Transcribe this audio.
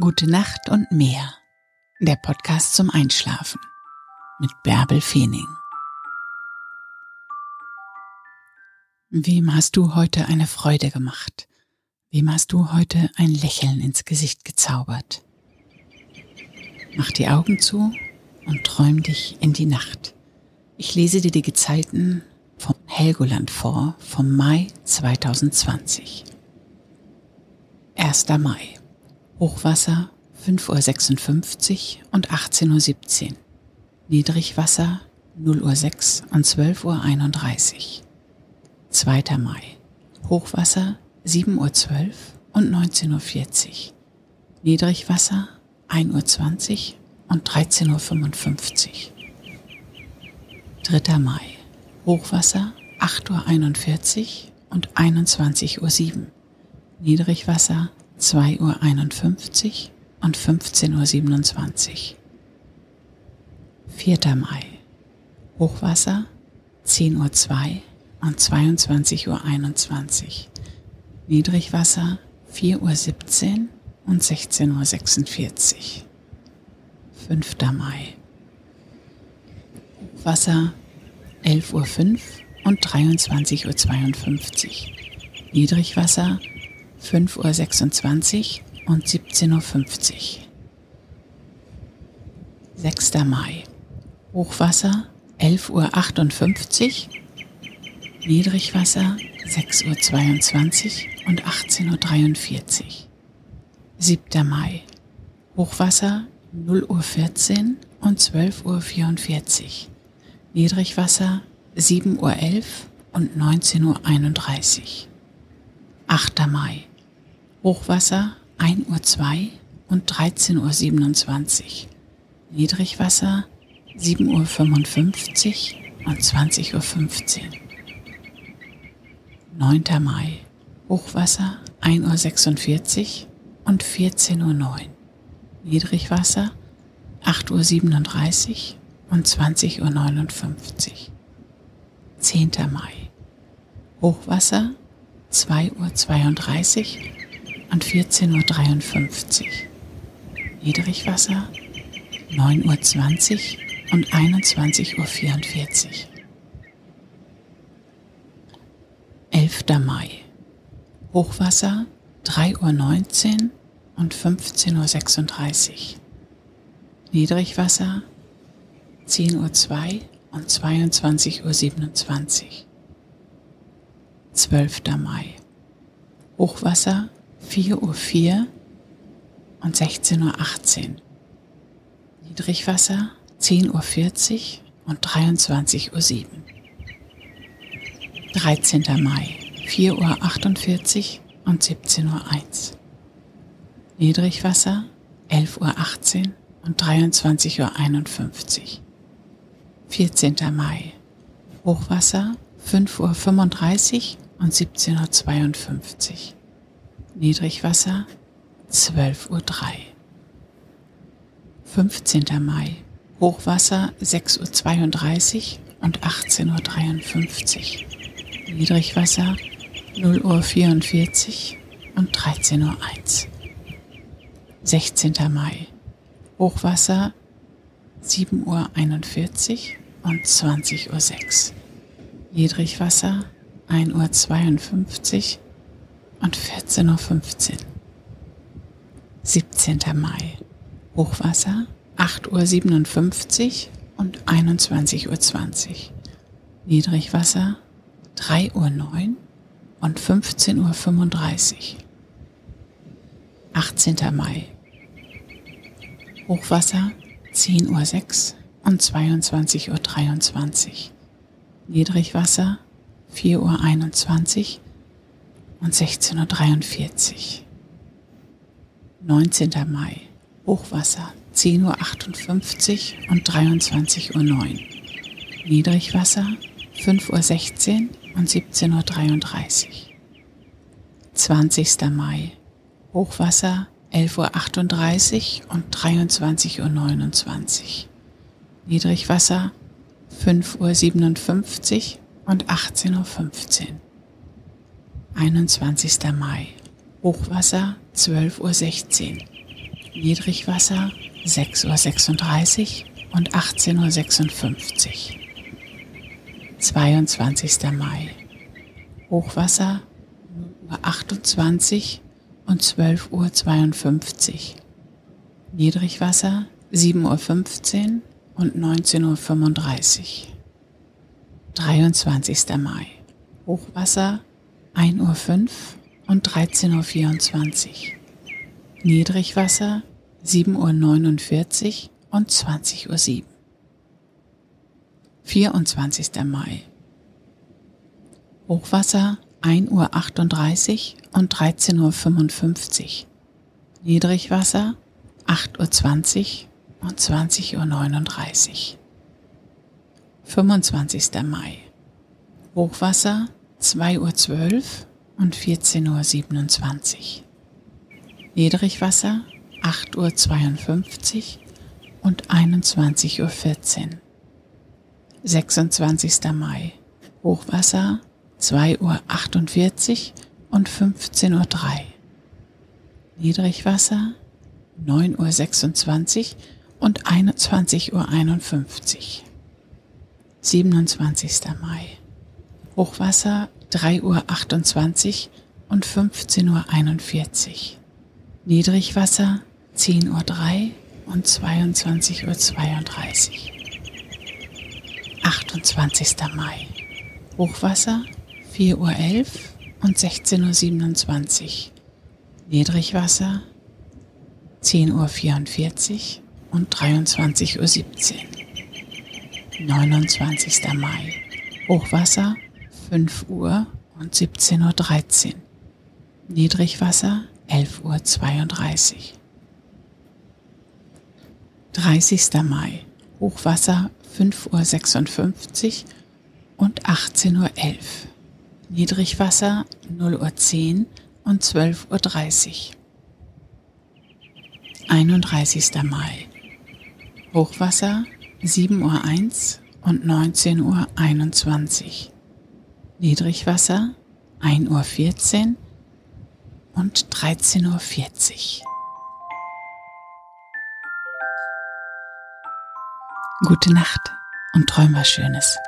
Gute Nacht und mehr. Der Podcast zum Einschlafen mit Bärbel Feening. Wem hast du heute eine Freude gemacht? Wem hast du heute ein Lächeln ins Gesicht gezaubert? Mach die Augen zu und träum dich in die Nacht. Ich lese dir die Gezeiten vom Helgoland vor vom Mai 2020. 1. Mai. Hochwasser 5.56 Uhr und 18.17 Uhr. Niedrigwasser 0.06 Uhr und 12.31 Uhr. 2. Mai. Hochwasser 7.12 Uhr und 19.40 Uhr. Niedrigwasser 1.20 Uhr und 13.55 Uhr. 3. Mai. Hochwasser 8.41 Uhr und 21.07 Uhr. Niedrigwasser 2.51 Uhr und 15.27 Uhr. 4. Mai. Hochwasser 10.02 Uhr und 22.21 Uhr. Niedrigwasser 4.17 Uhr und 16.46 Uhr. 5. Mai. Hochwasser 11.05 Uhr und 23.52 Uhr. Niedrigwasser 5.26 Uhr und 17.50 Uhr. 6. Mai. Hochwasser 11.58 Uhr. Niedrigwasser 6.22 Uhr und 18.43 Uhr. 7. Mai. Hochwasser 0.14 Uhr und 12.44 Uhr. Niedrigwasser 7.11 Uhr und 19.31 Uhr. 8. Mai. Hochwasser 1.02 Uhr und 13.27 Uhr. Niedrigwasser 7.55 Uhr und 20.15 Uhr. 9. Mai. Hochwasser 1.46 Uhr und 14.09 Uhr. Niedrigwasser 8.37 Uhr und 20.59 Uhr. 10. Mai. Hochwasser 2.32 Uhr und 14.53 Uhr. Niedrigwasser 9.20 Uhr und 21.44 Uhr. 11. Mai. Hochwasser 3.19 Uhr und 15.36 Uhr. Niedrigwasser 10.02 Uhr und 22.27 Uhr. 12. Mai. Hochwasser 4.04 Uhr und 16.18 Uhr. Niedrigwasser 10.40 Uhr und 23.07 Uhr. 13. Mai 4.48 Uhr und 17.01 Uhr. Niedrigwasser 11.18 Uhr und 23.51 Uhr. 14. Mai Hochwasser 5.35 Uhr und 17.52 Uhr. Niedrigwasser 12.03 Uhr. 15. Mai. Hochwasser 6.32 Uhr und 18.53 Uhr. Niedrigwasser 0.44 Uhr und 13.01 Uhr. 16. Mai. Hochwasser 7.41 Uhr und 20.06 Uhr. Niedrigwasser 1.52 Uhr und 14.15 Uhr. 17. Mai. Hochwasser 8.57 Uhr und 21.20 Uhr. Niedrigwasser 3.09 Uhr und 15.35 Uhr. 18. Mai. Hochwasser 10.06 Uhr und 22.23 Uhr. Niedrigwasser 4.21 Uhr und 16.43 Uhr. 19. Mai. Hochwasser 10.58 Uhr und 23.09 Uhr. Niedrigwasser 5.16 Uhr und 17.33 Uhr. 20. Mai. Hochwasser 11.38 Uhr und 23.29 Uhr. Niedrigwasser 5.57 Uhr und 18.15 Uhr. 21. Mai. Hochwasser 12.16 Uhr. Niedrigwasser 6.36 Uhr und 18.56 Uhr. 22. Mai. Hochwasser 28 und 12.52 Uhr. Niedrigwasser 7.15 Uhr und 19.35 Uhr. 23. Mai. Hochwasser 1.05 Uhr und 13.24 Uhr. Niedrigwasser 7.49 Uhr und 20.07 Uhr. 24. Mai. Hochwasser 1.38 Uhr und 13.55 Uhr. Niedrigwasser 8.20 Uhr und 20.39 Uhr. 25. Mai. Hochwasser 2.12 Uhr und 14.27 Uhr. Niedrigwasser 8.52 Uhr und 21.14 Uhr. 26. Mai. Hochwasser 2.48 Uhr und 15.03 Uhr. Niedrigwasser 9.26 Uhr und 21.51 Uhr. 27. Mai. Hochwasser 3.28 Uhr und 15.41 Uhr. Niedrigwasser 10.03 Uhr und 22.32 Uhr. 28. Mai. Hochwasser 4.11 Uhr und 16.27 Uhr. Niedrigwasser 10.44 Uhr und 23.17 Uhr. 29. Mai. Hochwasser 5 Uhr und 17.13 Uhr. Niedrigwasser 11.32 Uhr. 30. Mai. Hochwasser 5.56 Uhr und 18.11 Uhr. Niedrigwasser 0.10 Uhr und 12.30 Uhr. 31. Mai. Hochwasser 7.01 Uhr und 19.21 Uhr. Niedrigwasser 1.14 Uhr und 13.40 Uhr. Gute Nacht und träum was Schönes.